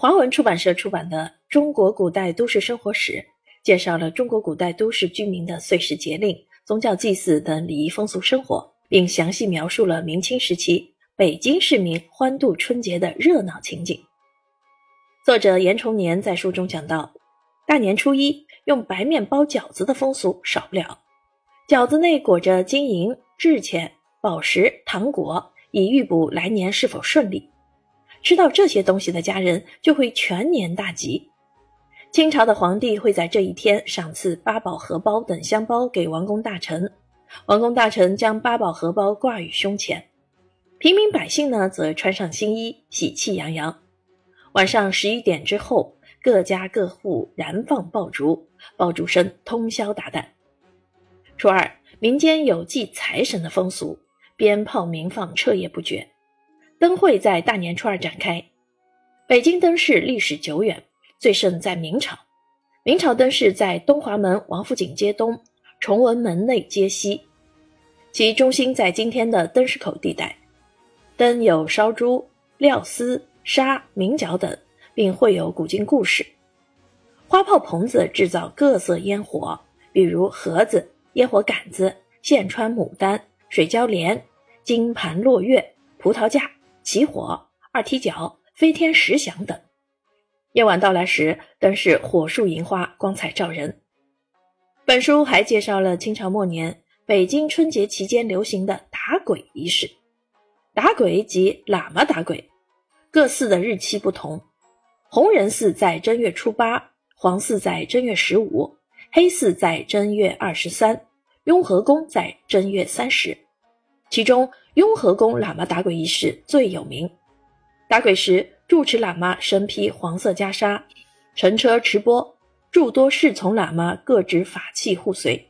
华文出版社出版的《中国古代都市生活史》介绍了中国古代都市居民的岁时节令、宗教祭祀等礼仪风俗生活，并详细描述了明清时期北京市民欢度春节的热闹情景。作者严崇年在书中讲到，大年初一用白面包饺子的风俗少不了，饺子内裹着金银、制钱、宝石、糖果，以预卜来年是否顺利。吃到这些东西的家人就会全年大吉。清朝的皇帝会在这一天赏赐八宝荷包等香包给王公大臣，王公大臣将八宝荷包挂于胸前，平民百姓呢则穿上新衣，喜气洋洋。晚上十一点之后，各家各户燃放爆竹，爆竹声通宵达旦。初二，民间有祭财神的风俗，鞭炮鸣放彻夜不绝。灯会在大年初二展开。北京灯市历史久远，最盛在明朝。明朝灯市在东华门王府井街东、崇文门内街西，其中心在今天的灯市口地带。灯有烧猪、料丝、沙、明角等，并绘有古今故事。花炮棚子制造各色烟火，比如盒子、烟火杆子、线穿牡丹、水浇莲、金盘落月、葡萄架。起火、二踢脚、飞天石响等。夜晚到来时，灯是火树银花，光彩照人。本书还介绍了清朝末年北京春节期间流行的打鬼仪式。打鬼即喇嘛打鬼，各寺的日期不同。红人寺在正月初八，黄寺在正月十五，黑寺在正月二十三，雍和宫在正月三十。其中，雍和宫喇嘛打鬼仪式最有名。打鬼时，住持喇嘛身披黄色袈裟，乘车持钵，诸多侍从喇嘛各执法器护随。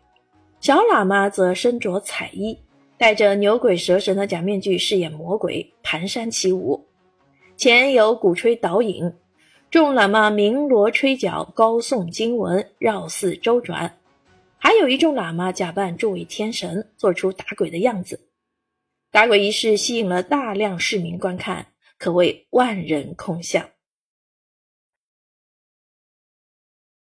小喇嘛则身着彩衣，戴着牛鬼蛇神的假面具，饰演魔鬼，蹒跚起舞。前有鼓吹导引，众喇嘛鸣锣吹角，高诵经文，绕寺周转。还有一众喇嘛假扮诸位天神，做出打鬼的样子。打鬼仪式吸引了大量市民观看，可谓万人空巷。